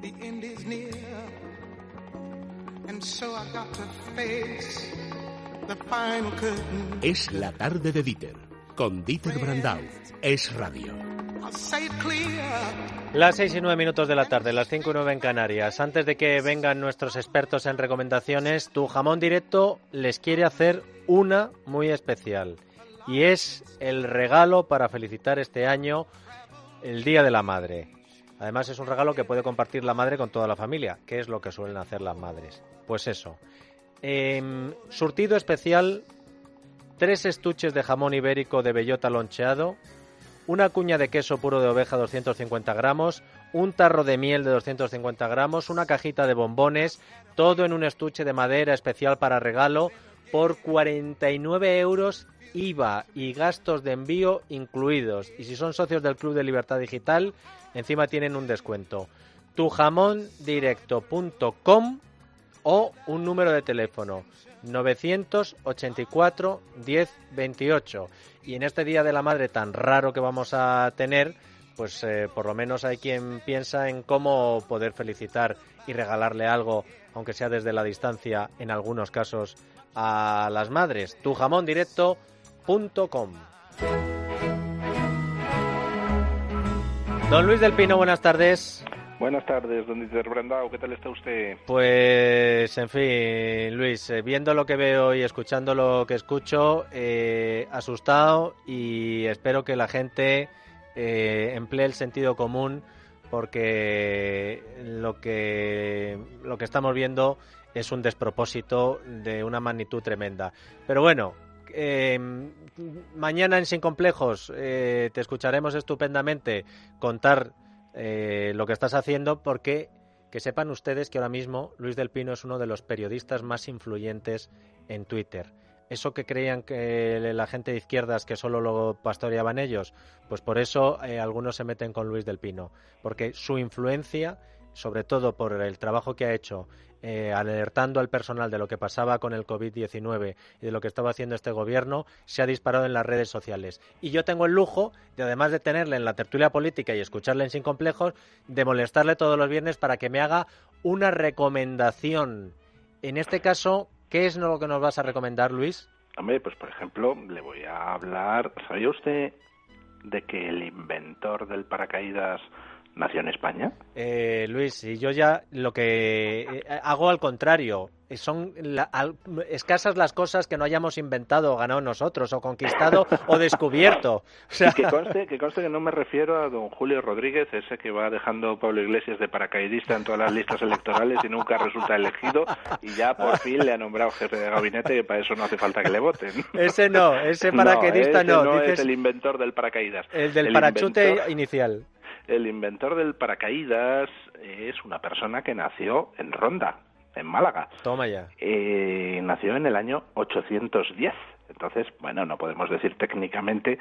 The end is near. And so I got to face the final curtain. Es la tarde de Dieter, con Dieter Brandau. Es radio. I'll say it clear. Las seis y nueve minutos de la tarde, las cinco y nueve en Canarias. Antes de que vengan nuestros expertos en recomendaciones, tu jamón directo les quiere hacer una muy especial. Y es el regalo para felicitar este año el Día de la Madre. Además es un regalo que puede compartir la madre con toda la familia, que es lo que suelen hacer las madres. Pues eso. Em, surtido especial, tres estuches de jamón ibérico de bellota loncheado, una cuña de queso puro de oveja 250 gramos, un tarro de miel de 250 gramos, una cajita de bombones, todo en un estuche de madera especial para regalo por 49 euros IVA y gastos de envío incluidos. Y si son socios del Club de Libertad Digital, encima tienen un descuento. tujamondirecto.com o un número de teléfono 984 10 28. Y en este Día de la Madre tan raro que vamos a tener, pues eh, por lo menos hay quien piensa en cómo poder felicitar y regalarle algo, aunque sea desde la distancia, en algunos casos, a las madres. tujamondirecto.com. Don Luis del Pino, buenas tardes. Buenas tardes, don Dieter Brandao, ¿qué tal está usted? Pues, en fin, Luis, eh, viendo lo que veo y escuchando lo que escucho, eh, asustado y espero que la gente eh, emplee el sentido común porque lo que, lo que estamos viendo es un despropósito de una magnitud tremenda. Pero bueno, eh, mañana en Sin Complejos eh, te escucharemos estupendamente contar eh, lo que estás haciendo porque que sepan ustedes que ahora mismo Luis del Pino es uno de los periodistas más influyentes en Twitter. Eso que creían que la gente de izquierdas que solo lo pastoreaban ellos, pues por eso eh, algunos se meten con Luis del Pino, porque su influencia, sobre todo por el trabajo que ha hecho eh, alertando al personal de lo que pasaba con el COVID-19 y de lo que estaba haciendo este gobierno, se ha disparado en las redes sociales. Y yo tengo el lujo de, además de tenerle en la tertulia política y escucharle en Sin Complejos, de molestarle todos los viernes para que me haga una recomendación. En este caso, ¿qué es lo que nos vas a recomendar, Luis? Hombre, pues por ejemplo, le voy a hablar. ¿Sabía usted de que el inventor del paracaídas nació en España? Eh, Luis, y yo ya lo que eh, hago al contrario. Son la- al- escasas las cosas que no hayamos inventado o ganado nosotros, o conquistado o descubierto. O sea, Y que conste, que conste que no me refiero a don Julio Rodríguez, ese que va dejando Pablo Iglesias de paracaidista en todas las listas electorales y nunca resulta elegido y ya por fin le ha nombrado jefe de gabinete que para eso no hace falta que le voten. ese no, ese paracaidista no, no. ese no dices es el inventor del paracaídas. el del El parachute inventor- inicial. El inventor del paracaídas es una persona que nació en Ronda, en Málaga. Toma ya. Eh, nació en el año 810. Entonces, bueno, no podemos decir técnicamente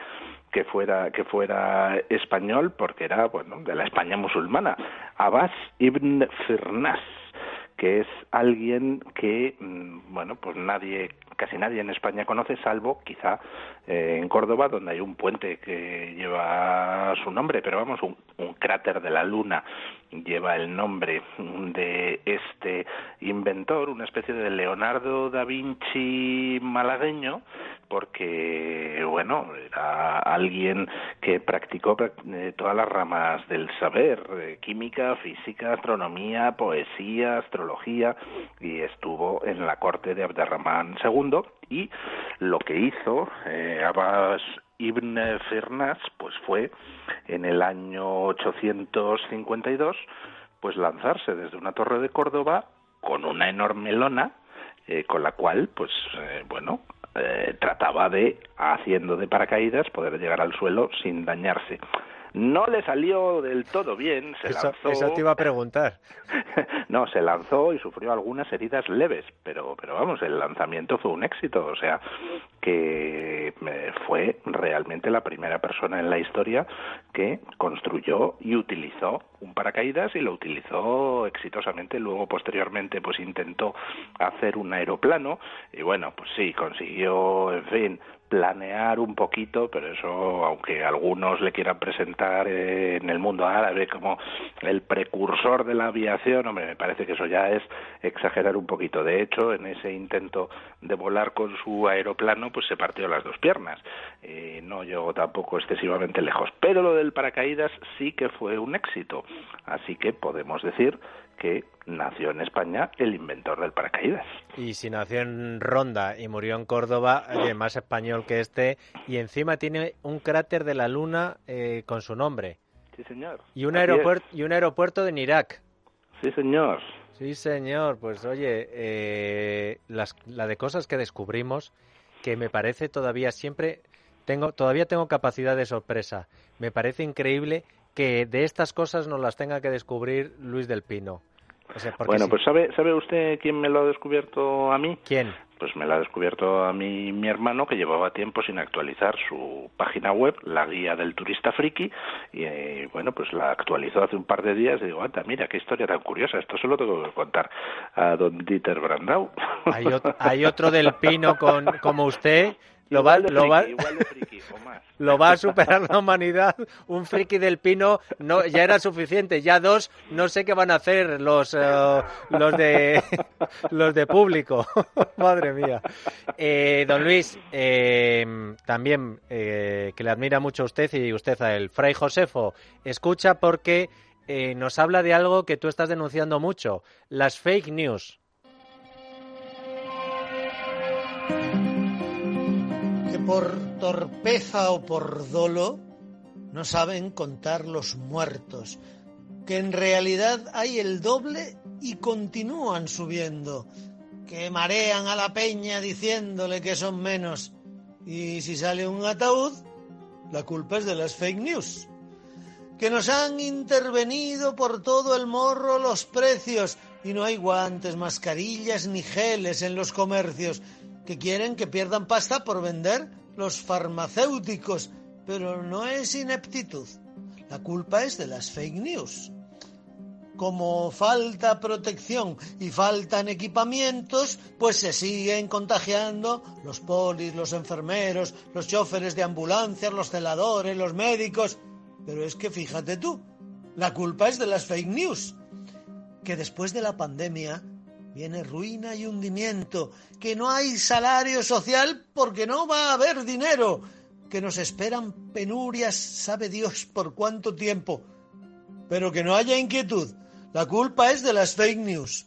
que fuera que fuera español porque era, bueno, de la España musulmana. Abbas ibn Firnas, que es alguien que, mm, bueno, pues nadie, casi nadie en España conoce, salvo quizá eh, en Córdoba, donde hay un puente que lleva su nombre, pero vamos, un, cráter de la Luna lleva el nombre de este inventor, una especie de Leonardo da Vinci malagueño, porque, bueno, era alguien que practicó eh, todas las ramas del saber, eh, química, física, astronomía, poesía, astrología, y estuvo en la corte de Abderramán II, y lo que hizo eh, Abbas Ibn Firnas, pues fue en el año 852, pues lanzarse desde una torre de Córdoba con una enorme lona, eh, con la cual, pues, eh, bueno, eh, trataba de, haciendo de paracaídas, poder llegar al suelo sin dañarse. No le salió del todo bien, se Eso, lanzó. eso te iba a preguntar. no, se lanzó y sufrió algunas heridas leves, pero, pero vamos, el lanzamiento fue un éxito, o sea, que fue realmente la primera persona en la historia que construyó y utilizó un paracaídas y lo utilizó exitosamente. Luego, posteriormente, pues intentó hacer un aeroplano y bueno, pues sí, consiguió, en fin, planear un poquito, pero eso, aunque algunos le quieran presentar en el mundo árabe como el precursor de la aviación, hombre, me parece que eso ya es exagerar un poquito. De hecho, en ese intento de volar con su aeroplano, pues se partió las dos piernas. Eh, no llegó tampoco excesivamente lejos. Pero lo del paracaídas sí que fue un éxito. Así que podemos decir que nació en España el inventor del paracaídas. Y si nació en Ronda y murió en Córdoba, más español que este, y encima tiene un cráter de la Luna eh, con su nombre. Sí, señor. Y un, aeropuerto, y un aeropuerto de Irak. Sí, señor. Sí, señor. Pues oye, eh, las, la de cosas que descubrimos, que me parece todavía siempre, tengo, todavía tengo capacidad de sorpresa. Me parece increíble que de estas cosas nos las tenga que descubrir Luis del Pino. Bueno, pues ¿sabe, ¿sabe usted quién me lo ha descubierto a mí? ¿Quién? Pues me lo ha descubierto a mí mi hermano que llevaba tiempo sin actualizar su página web, la guía del turista friki, y eh, bueno, pues la actualizó hace un par de días y digo, anda, mira, qué historia tan curiosa, esto se lo tengo que contar a don Dieter Brandau. Hay, hay otro del Pino con, como usted lo va, lo, va, lo va a superar la humanidad. Un friki del pino no, ya era suficiente. Ya dos, no sé qué van a hacer los, eh, los, de, los de público. Madre mía. Eh, don Luis, eh, también que le admira mucho a usted y usted a él. Fray Josefo, escucha porque nos habla de algo que tú estás denunciando mucho, las fake news. Por torpeza o por dolo no saben contar los muertos, que en realidad hay el doble y continúan subiendo, que marean a la peña diciéndole que son menos, y si sale un ataúd, la culpa es de las fake news, que nos han intervenido por todo el morro los precios, y no hay guantes, mascarillas ni geles en los comercios, que quieren que pierdan pasta por vender los farmacéuticos, pero no es ineptitud. La culpa es de las fake news. Como falta protección y faltan equipamientos, pues se siguen contagiando los polis, los enfermeros, los choferes de ambulancias, los celadores, los médicos. Pero es que fíjate tú, la culpa es de las fake news, que después de la pandemia viene ruina y hundimiento, que no hay salario social porque no va a haber dinero, que nos esperan penurias, sabe Dios por cuánto tiempo, pero que no haya inquietud. La culpa es de las fake news.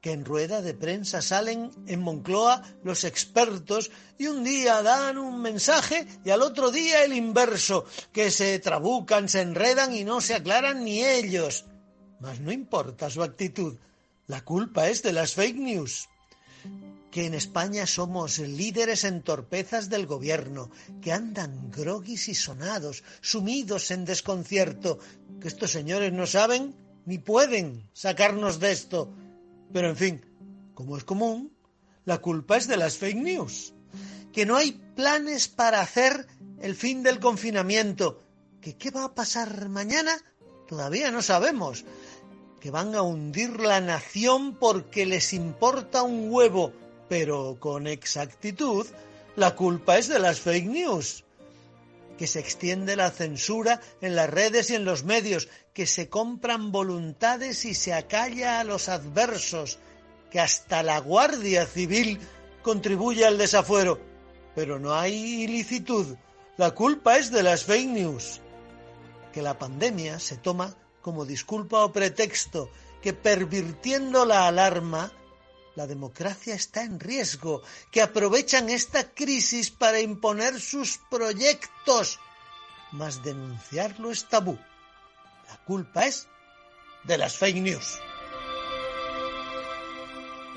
Que en rueda de prensa salen en Moncloa los expertos y un día dan un mensaje y al otro día el inverso, que se trabucan, se enredan y no se aclaran ni ellos. Mas no importa su actitud la culpa es de las fake news. Que en España somos líderes en torpezas del gobierno, que andan groguis y sonados, sumidos en desconcierto, que estos señores no saben ni pueden sacarnos de esto. Pero en fin, como es común, la culpa es de las fake news. Que no hay planes para hacer el fin del confinamiento. Que qué va a pasar mañana todavía no sabemos que van a hundir la nación porque les importa un huevo, pero con exactitud, la culpa es de las fake news. Que se extiende la censura en las redes y en los medios, que se compran voluntades y se acalla a los adversos, que hasta la Guardia Civil contribuye al desafuero. Pero no hay ilicitud. La culpa es de las fake news. Que la pandemia se toma como disculpa o pretexto que pervirtiendo la alarma, la democracia está en riesgo, que aprovechan esta crisis para imponer sus proyectos. Mas denunciarlo es tabú. La culpa es de las fake news.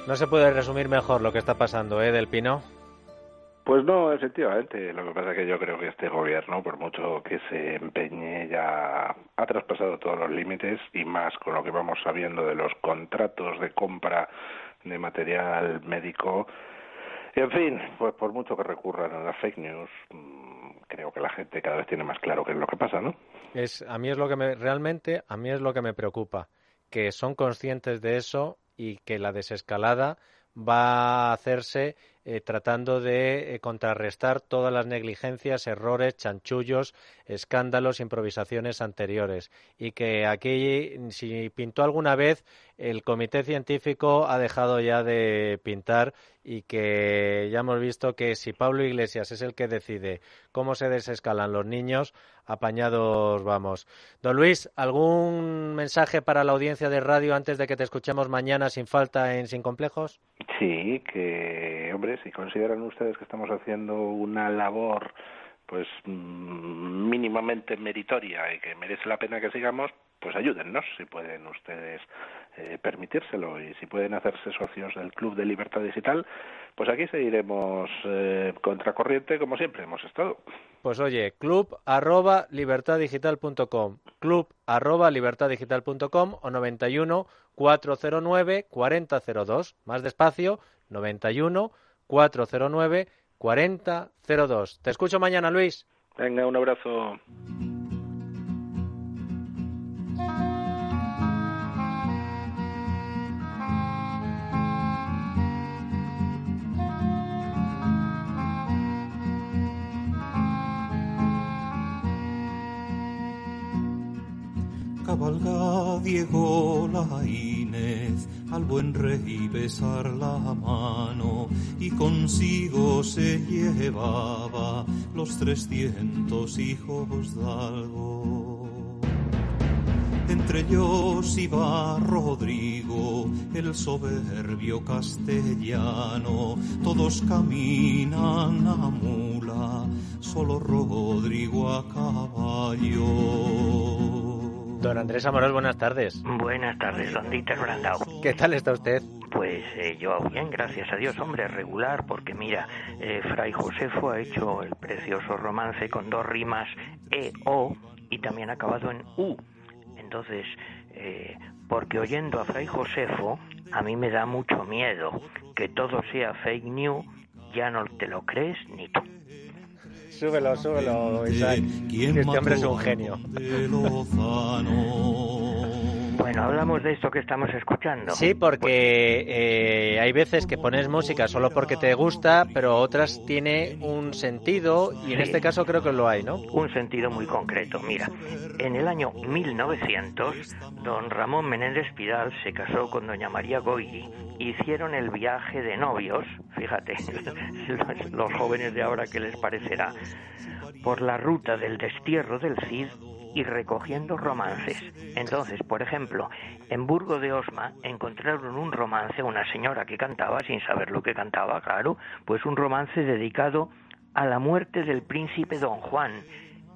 No se puede resumir mejor lo que está pasando, ¿eh, Del Pino? Pues no, efectivamente. Lo que pasa es que yo creo que este gobierno, por mucho que se empeñe, ya ha traspasado todos los límites y más con lo que vamos sabiendo de los contratos de compra de material médico. En fin, pues por mucho que recurran a las fake news, mm, creo que la gente cada vez tiene más claro qué es lo que pasa, ¿no? Es, a mí es lo que me, realmente, a mí es lo que me preocupa, que son conscientes de eso y que la desescalada va a hacerse eh, tratando de eh, contrarrestar todas las negligencias, errores, chanchullos, escándalos, improvisaciones anteriores. Y que aquí, si pintó alguna vez, el comité científico ha dejado ya de pintar y que ya hemos visto que si Pablo Iglesias es el que decide cómo se desescalan los niños, apañados vamos. Don Luis, ¿algún mensaje para la audiencia de radio antes de que te escuchemos mañana sin falta en Sin Complejos? Sí, que, hombre, si consideran ustedes que estamos haciendo una labor pues mm, mínimamente meritoria y que merece la pena que sigamos, pues ayúdennos si pueden ustedes eh, permitírselo y si pueden hacerse socios del Club de Libertad Digital, pues aquí seguiremos eh, contracorriente como siempre hemos estado. Pues oye, club arroba libertaddigital.com, club arroba libertaddigital.com o 91 409 4002, más despacio, 91 409 4002. Te escucho mañana, Luis. Venga, un abrazo. Cabalga Diego Laínez al buen rey besar la mano y consigo se llevaba los trescientos hijos de algo. Entre ellos iba Rodrigo, el soberbio castellano, todos caminan a mula, solo Rodrigo a caballo. Don Andrés Amorós, buenas tardes. Buenas tardes, don Dieter Brandau. ¿Qué tal está usted? Pues eh, yo bien, gracias a Dios, hombre, regular, porque mira, eh, Fray Josefo ha hecho el precioso romance con dos rimas E-O y también acabado en U. Entonces, eh, porque oyendo a Fray Josefo, a mí me da mucho miedo que todo sea fake news, ya no te lo crees ni tú. Súbelo, súbelo, Isaac. Este hombre es un genio. Bueno, hablamos de esto que estamos escuchando. Sí, porque eh, hay veces que pones música solo porque te gusta, pero otras tiene un sentido y en este caso creo que lo hay, ¿no? Un sentido muy concreto. Mira, en el año 1900, don Ramón Menéndez Pidal se casó con doña María Goyi. Hicieron el viaje de novios, fíjate, los jóvenes de ahora qué les parecerá, por la ruta del destierro del Cid y recogiendo romances. Entonces, por ejemplo, en Burgo de Osma encontraron un romance, una señora que cantaba, sin saber lo que cantaba, claro, pues un romance dedicado a la muerte del príncipe don Juan,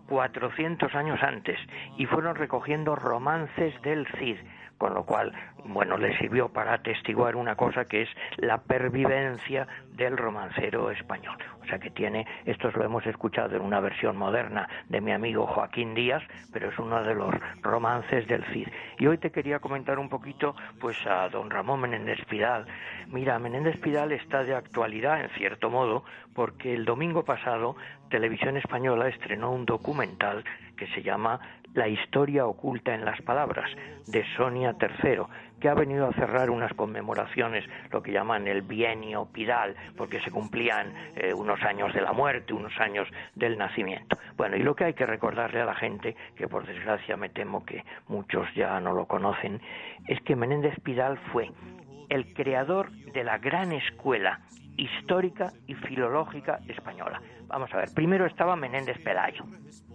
400 años antes, y fueron recogiendo romances del Cid con lo cual, bueno, le sirvió para atestiguar una cosa que es la pervivencia del romancero español. O sea que tiene, esto lo hemos escuchado en una versión moderna de mi amigo Joaquín Díaz, pero es uno de los romances del Cid. Y hoy te quería comentar un poquito, pues a don Ramón Menéndez Pidal. Mira, Menéndez Pidal está de actualidad, en cierto modo, porque el domingo pasado Televisión Española estrenó un documental que se llama la historia oculta en las palabras, de Sonia III, que ha venido a cerrar unas conmemoraciones, lo que llaman el bienio pidal, porque se cumplían eh, unos años de la muerte, unos años del nacimiento. Bueno, y lo que hay que recordarle a la gente, que por desgracia me temo que muchos ya no lo conocen, es que Menéndez Pidal fue el creador de la gran escuela histórica y filológica española. Vamos a ver, primero estaba Menéndez Pelayo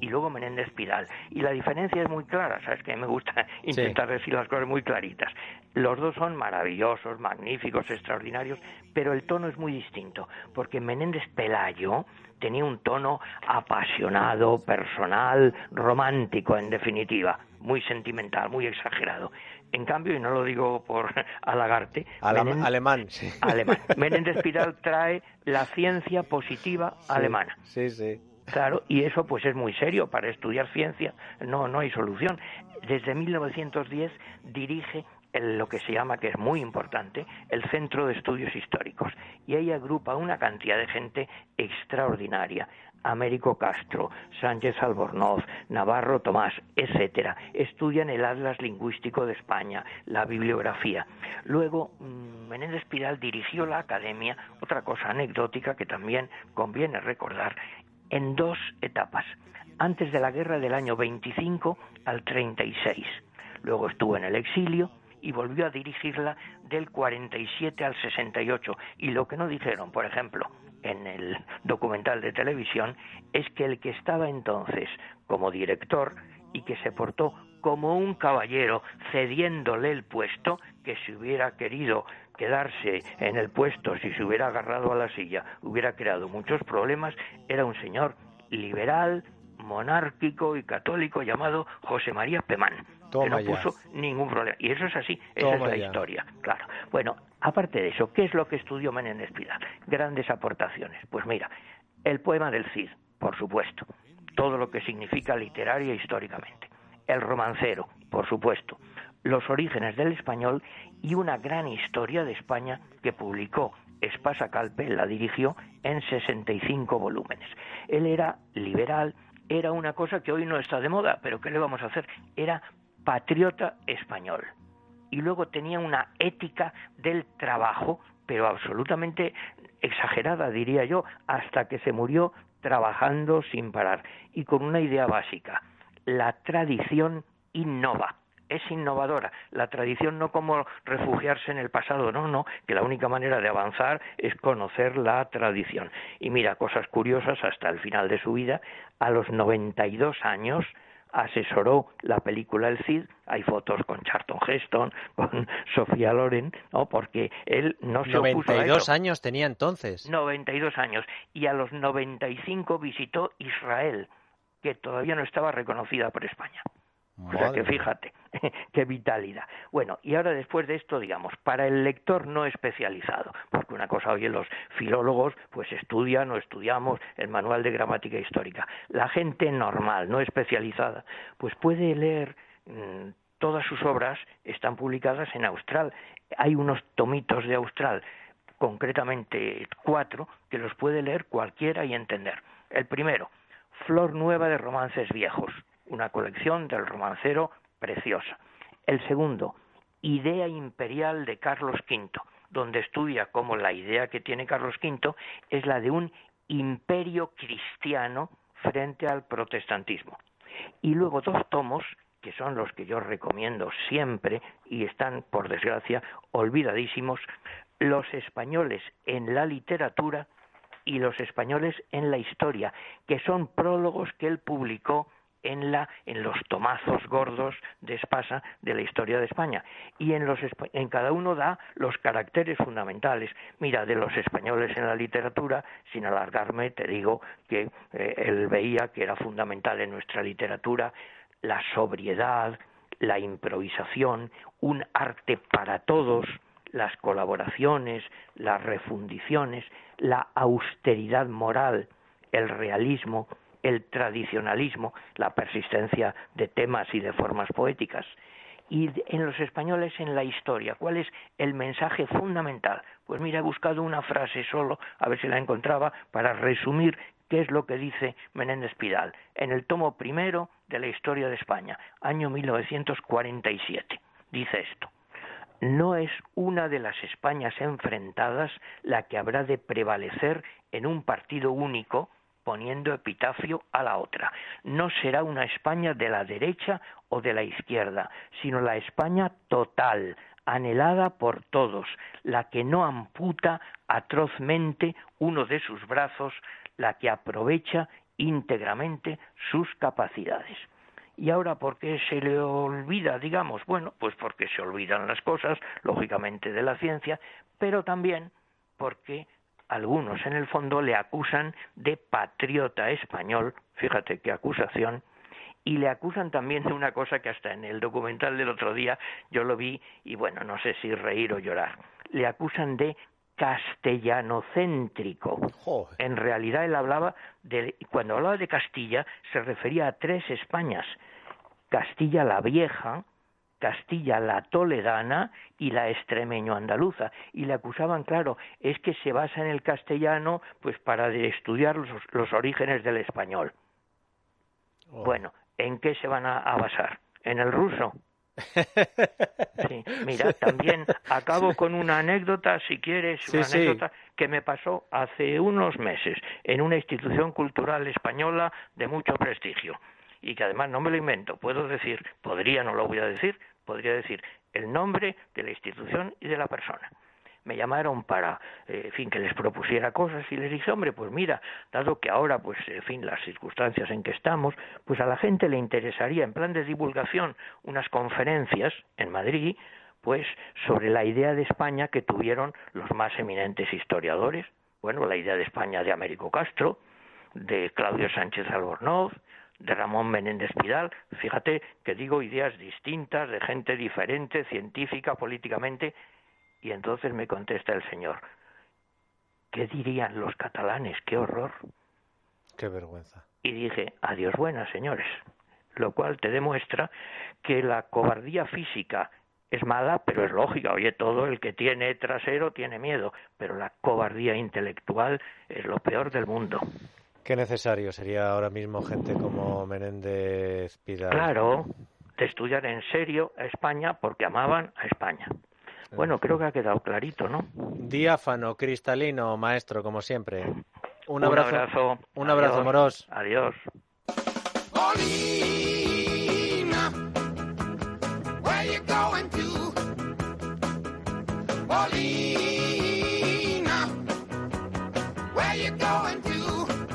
y luego Menéndez Pidal. Y la diferencia es muy clara, ¿sabes? Que me gusta intentar decir las cosas muy claritas. Los dos son maravillosos, magníficos, extraordinarios, pero el tono es muy distinto, porque Menéndez Pelayo tenía un tono apasionado, personal, romántico, en definitiva, muy sentimental, muy exagerado. En cambio, y no lo digo por halagarte, alemán, alemán. Menéndez Pidal trae la ciencia positiva alemana. Sí, sí. Claro, y eso pues es muy serio para estudiar ciencia, no no hay solución. Desde 1910 dirige lo que se llama, que es muy importante, el Centro de Estudios Históricos. Y ahí agrupa una cantidad de gente extraordinaria. Américo Castro, Sánchez Albornoz, Navarro Tomás, etcétera, estudian el Atlas Lingüístico de España, la bibliografía. Luego, mm, Menéndez Pidal dirigió la academia, otra cosa anecdótica que también conviene recordar, en dos etapas, antes de la guerra del año 25 al 36. Luego estuvo en el exilio, y volvió a dirigirla del 47 al 68. Y lo que no dijeron, por ejemplo, en el documental de televisión, es que el que estaba entonces como director y que se portó como un caballero cediéndole el puesto, que si hubiera querido quedarse en el puesto, si se hubiera agarrado a la silla, hubiera creado muchos problemas, era un señor liberal, monárquico y católico llamado José María Pemán, que no puso ningún problema. Y eso es así, esa es la historia, claro. Bueno, aparte de eso, ¿qué es lo que estudió Menéndez Pidal? Grandes aportaciones. Pues mira, el poema del Cid, por supuesto, todo lo que significa literaria e históricamente. El romancero, por supuesto, los orígenes del español y una gran historia de España que publicó Espasa Calpe, la dirigió en 65 volúmenes. Él era liberal, era una cosa que hoy no está de moda, pero ¿qué le vamos a hacer? Era patriota español. Y luego tenía una ética del trabajo, pero absolutamente exagerada, diría yo, hasta que se murió trabajando sin parar y con una idea básica. La tradición innova es innovadora. La tradición no como refugiarse en el pasado, no, no, que la única manera de avanzar es conocer la tradición. Y mira, cosas curiosas, hasta el final de su vida, a los 92 años, asesoró la película El Cid, hay fotos con Charlton Heston, con Sofía Loren, ¿no? porque él no se 92 años tenía entonces. 92 años, y a los 95 visitó Israel, que todavía no estaba reconocida por España. O sea que fíjate, qué vitalidad. Bueno, y ahora después de esto, digamos, para el lector no especializado, porque una cosa, oye, los filólogos pues estudian o estudiamos el manual de gramática histórica. La gente normal, no especializada, pues puede leer mm, todas sus obras, están publicadas en Austral. Hay unos tomitos de Austral, concretamente cuatro, que los puede leer cualquiera y entender. El primero, Flor Nueva de Romances Viejos, una colección del romancero preciosa. El segundo, Idea Imperial de Carlos V, donde estudia cómo la idea que tiene Carlos V es la de un imperio cristiano frente al protestantismo. Y luego dos tomos, que son los que yo recomiendo siempre y están, por desgracia, olvidadísimos, Los españoles en la literatura y los españoles en la historia, que son prólogos que él publicó en, la, en los tomazos gordos de Espasa de la historia de España. Y en, los, en cada uno da los caracteres fundamentales. Mira, de los españoles en la literatura, sin alargarme, te digo que eh, él veía que era fundamental en nuestra literatura la sobriedad, la improvisación, un arte para todos, las colaboraciones, las refundiciones, la austeridad moral, el realismo, el tradicionalismo, la persistencia de temas y de formas poéticas. Y en los españoles en la historia, ¿cuál es el mensaje fundamental? Pues mira, he buscado una frase solo, a ver si la encontraba, para resumir qué es lo que dice Menéndez Pidal en el tomo primero de la historia de España, año 1947. Dice esto. No es una de las Españas enfrentadas la que habrá de prevalecer en un partido único poniendo epitafio a la otra. No será una España de la derecha o de la izquierda, sino la España total, anhelada por todos, la que no amputa atrozmente uno de sus brazos, la que aprovecha íntegramente sus capacidades. Y ahora, ¿por qué se le olvida, digamos? Bueno, pues porque se olvidan las cosas, lógicamente, de la ciencia, pero también porque algunos en el fondo le acusan de patriota español, fíjate qué acusación, y le acusan también de una cosa que hasta en el documental del otro día yo lo vi y bueno, no sé si reír o llorar. Le acusan de castellanocéntrico. En realidad él hablaba de cuando hablaba de Castilla se refería a tres Españas. Castilla la Vieja, Castilla la toledana y la extremeño andaluza y le acusaban claro es que se basa en el castellano pues para estudiar los, los orígenes del español. Oh. bueno en qué se van a, a basar en el ruso Sí, mira, también acabo con una anécdota, si quieres, Sí, una sí. anécdota que me pasó hace unos meses en una institución cultural española de mucho prestigio. Y que además no me lo invento, puedo decir, podría, no lo voy a decir, podría decir el nombre de la institución y de la persona. Me llamaron para, eh, fin, que les propusiera cosas y les dije, hombre, pues mira, dado que ahora, pues, en fin, las circunstancias en que estamos, pues a la gente le interesaría, en plan de divulgación, unas conferencias en Madrid, pues, sobre la idea de España que tuvieron los más eminentes historiadores. Bueno, la idea de España de Américo Castro, de Claudio Sánchez Albornoz, de Ramón Menéndez Pidal. Fíjate que digo ideas distintas, de gente diferente, científica, políticamente. Y entonces me contesta el señor, ¿qué dirían los catalanes? ¡Qué horror! Qué vergüenza. Y dije, adiós buenas, señores. Lo cual te demuestra que la cobardía física es mala, pero es lógica. Oye, todo el que tiene trasero tiene miedo, pero la cobardía intelectual es lo peor del mundo. Qué necesario sería ahora mismo gente como Menéndez Pidal. Claro, de estudiar en serio a España porque amaban a España. Bueno, creo que ha quedado clarito, ¿no? Diáfano, cristalino, maestro, como siempre. Un Un abrazo. abrazo. Un abrazo, Adiós. moros. Adiós. Paulina, where you going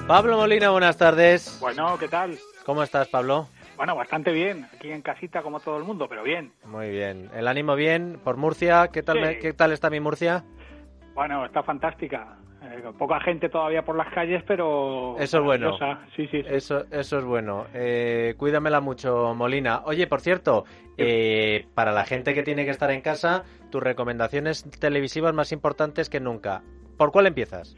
Pablo Molina, buenas tardes. Bueno, ¿qué tal? ¿Cómo estás, Pablo? Bueno, bastante bien. Aquí en casita como todo el mundo, pero bien. Muy bien. El ánimo bien por Murcia. ¿Qué tal, Sí. me- ¿qué tal está mi Murcia? Bueno, está fantástica. Eh, poca gente todavía por las calles, pero... Eso es bueno. Sí, sí, sí. Eso, eso es bueno. Eh, cuídamela mucho, Molina. Oye, por cierto, eh, para la gente que tiene que estar en casa, tus recomendaciones televisivas más importantes que nunca. ¿Por cuál empiezas?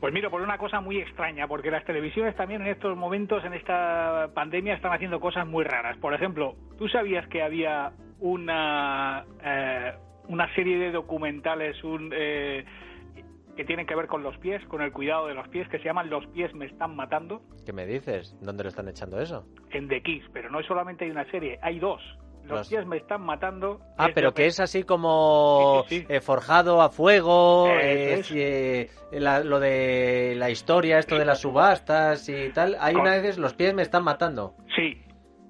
Pues mira, por una cosa muy extraña, porque las televisiones también en estos momentos, en esta pandemia, están haciendo cosas muy raras. Por ejemplo, ¿tú sabías que había una, eh, una serie de documentales un, eh, que tienen que ver con los pies, con el cuidado de los pies, que se llaman Los pies me están matando? ¿Qué me dices? ¿Dónde lo están echando eso? en The Kiss, pero no solamente hay una serie, hay dos. Los Los- pies me están matando. Ah, es pero que es así como Sí, sí, sí. eh, forjado a fuego, eh, es. eh, la- lo de la historia, esto de las subastas y tal. Hay Con- una vez los pies me están matando. Sí,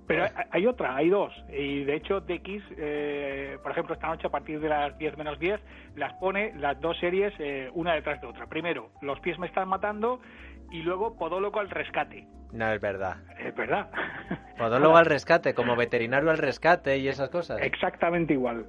pero hay, hay otra, hay dos. Y de hecho, Kiss, eh, por ejemplo, esta noche a partir de las 10 menos 10, las pone las dos series eh, una detrás de otra. Primero, Los pies me están matando y luego Podólogo al rescate. No es verdad. Es verdad. Podólogo al rescate, como veterinario al rescate y esas cosas. Exactamente igual.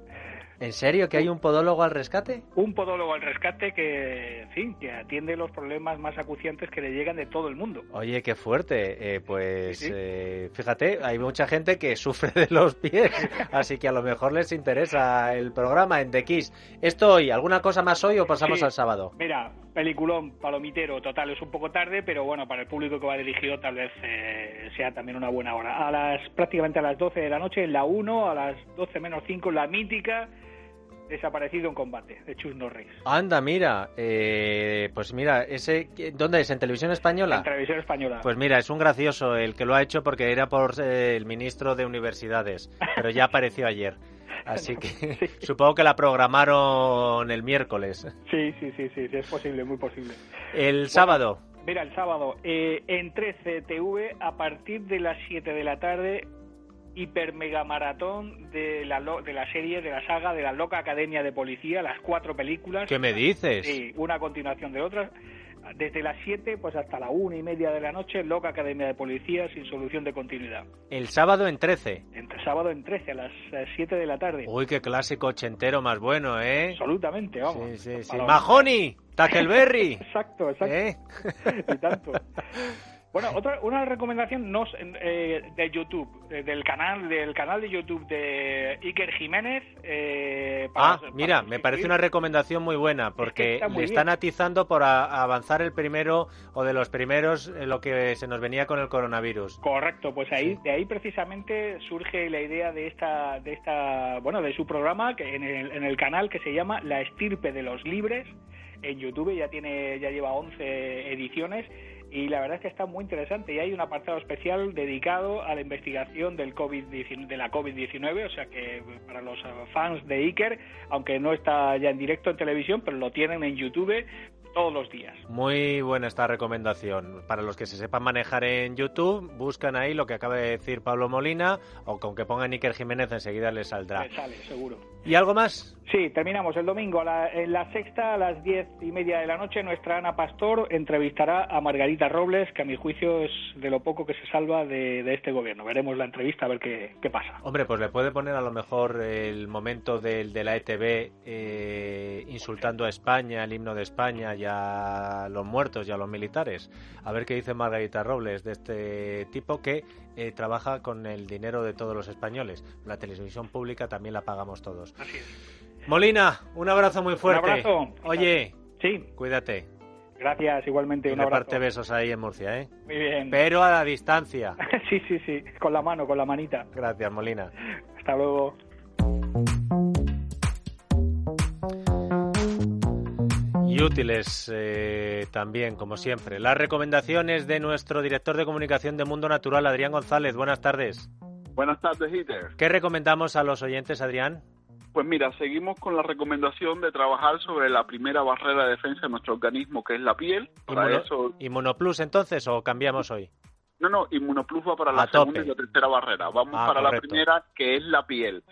¿En serio que hay un podólogo al rescate? Un podólogo al rescate que, en fin, que atiende los problemas más acuciantes que le llegan de todo el mundo. Oye, qué fuerte. Eh, pues Sí, eh, fíjate, hay mucha gente que sufre de los pies, así que a lo mejor les interesa el programa en The Kiss. ¿Esto hoy? ¿Alguna cosa más hoy o pasamos Sí. al sábado? Mira, peliculón, palomitero, total, es un poco tarde, pero bueno, para el público que va dirigido tal vez eh, sea también una buena hora. A las prácticamente a las 12 de la noche, en la 1, a las 12 menos 5, la mítica Desaparecido en combate, de Chus Norris. Anda, mira, eh, pues mira, ese, ¿dónde es? ¿En televisión española? En televisión española. Pues mira, es un gracioso el que lo ha hecho porque era por eh, el ministro de universidades, pero ya apareció ayer. Así que Sí. supongo que la programaron el miércoles. Sí, sí, sí, sí, sí, es posible, muy posible. El sábado. Mira, el sábado, eh, en 13 TV, a partir de las 7 de la tarde, hiper mega maratón de la, lo- de la serie, de la saga de la Loca Academia de Policía, las cuatro películas. ¿Qué me dices? Sí, una a continuación de otra. Desde las 7 pues hasta la una y media de la noche, Loca Academia de Policía sin solución de continuidad. El sábado en 13. Entre sábado en 13 a las eh, 7 de la tarde. Uy, qué clásico ochentero más bueno, ¿eh? Absolutamente, vamos. Sí, sí, sí. Mahoney, Tackleberry. Exacto, exacto. ¿Eh? Y tanto. Bueno, otra una recomendación no eh, de YouTube, eh, del canal del canal de YouTube de Iker Jiménez. Eh, ah, mira, me parece una recomendación muy buena porque le están atizando por avanzar el primero o de los primeros lo que se nos venía con el coronavirus. Correcto, pues ahí de ahí precisamente surge la idea de esta de esta bueno de su programa que en el, en el canal que se llama La estirpe de los libres en YouTube ya tiene ya lleva 11 ediciones y la verdad es que está muy interesante y hay un apartado especial dedicado a la investigación del COVID de la COVID-19, o sea que para los fans de Iker, aunque no está ya en directo en televisión, pero lo tienen en YouTube todos los días. Muy buena esta recomendación. Para los que se sepan manejar en YouTube, buscan ahí lo que acaba de decir Pablo Molina o con que pongan Iker Jiménez enseguida les saldrá. Le sale, seguro. ¿Y algo más? Sí, terminamos el domingo. en la sexta, a las diez y media de la noche, nuestra Ana Pastor entrevistará a Margarita Robles, que a mi juicio es de lo poco que se salva de, este gobierno. Veremos la entrevista a ver qué, pasa. Hombre, pues le puede poner a lo mejor el momento del de la ETV eh, insultando a España, el himno de España y a los muertos y a los militares. A ver qué dice Margarita Robles de este tipo que eh, trabaja con el dinero de todos los españoles. La televisión pública también la pagamos todos. Molina, un abrazo muy fuerte. Un abrazo. Oye, sí. cuídate. Gracias, igualmente. Un parte besos ahí en Murcia, ¿eh? Muy bien. Pero a la distancia. sí, sí, sí. Con la mano, con la manita. Gracias, Molina. Hasta luego. Y útiles eh, también, como siempre. Las recomendaciones de nuestro director de comunicación de Mundo Natural, Adrián González. Buenas tardes. Buenas tardes, Hitter. ¿Qué recomendamos a los oyentes, Adrián? Pues mira, seguimos con la recomendación de trabajar sobre la primera barrera de defensa de nuestro organismo, que es la piel. Para eso... ¿Inmunoplus entonces o cambiamos hoy? No, no, Inmunoplus va para la segunda y la tercera barrera. Vamos ah, para la primera, que es la piel.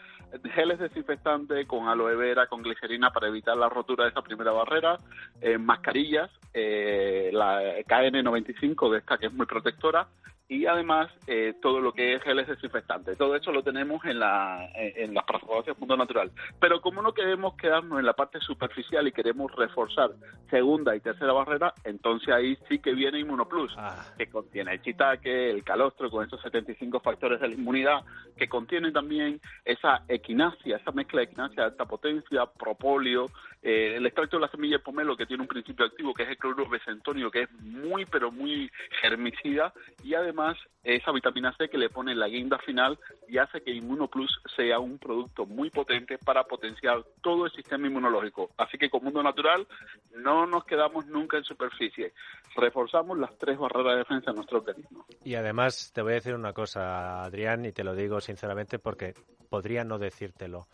Geles desinfectantes con aloe vera, con glicerina para evitar la rotura de esa primera barrera. Eh, mascarillas, eh, la KN95 de esta que es muy protectora y además eh, todo lo que es geles desinfectantes. Todo eso lo tenemos en, la, en las farmacias Mundo Natural. Pero como no queremos quedarnos en la parte superficial y queremos reforzar segunda y tercera barrera, entonces ahí sí que viene Inmunoplus, ah. que contiene el chitaque, el calostro, con esos 75 factores de la inmunidad, que contiene también esa equinacia, esa mezcla de equinacia de alta potencia, propóleo, eh, el extracto de la semilla de pomelo, que tiene un principio activo, que es el cloruro besentonio, que es muy, pero muy germicida, y además esa vitamina C que le pone la guinda final y hace que Inmunoplus sea un producto muy potente para potenciar todo el sistema inmunológico. Así que con Mundo Natural no nos quedamos nunca en superficie. Reforzamos las tres barreras de defensa de nuestro organismo. Y además te voy a decir una cosa, Adrián, y te lo digo sinceramente porque podría no decírtelo.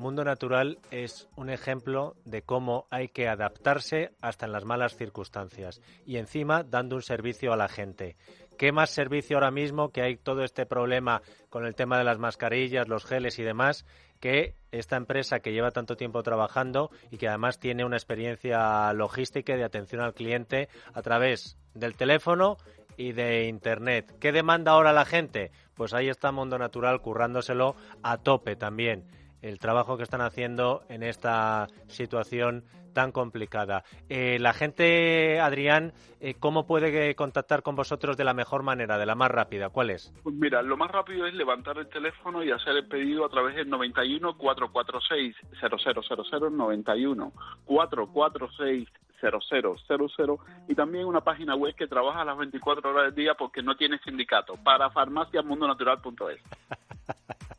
Mundo Natural es un ejemplo de cómo hay que adaptarse hasta en las malas circunstancias y encima dando un servicio a la gente. ¿Qué más servicio ahora mismo que hay todo este problema con el tema de las mascarillas, los geles y demás? que esta empresa que lleva tanto tiempo trabajando y que además tiene una experiencia logística y de atención al cliente a través del teléfono y de Internet. ¿Qué demanda ahora la gente? Pues ahí está Mundo Natural currándoselo a tope también el trabajo que están haciendo en esta situación tan complicada. Eh, la gente, Adrián, eh, ¿cómo puede contactar con vosotros de la mejor manera, de la más rápida? ¿Cuál es? Pues mira, lo más rápido es levantar el teléfono y hacer el pedido a través del 91 446 0000 91 446 0000 y también una página web que trabaja las 24 horas del día porque no tiene sindicato para farmaciamundonatural.es.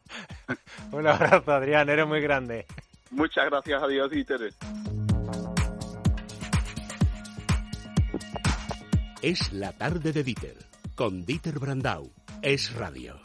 Un abrazo, Adrián, eres muy grande. Muchas gracias, adiós, Dieter. Es la tarde de Dieter, con Dieter Brandau. Es radio.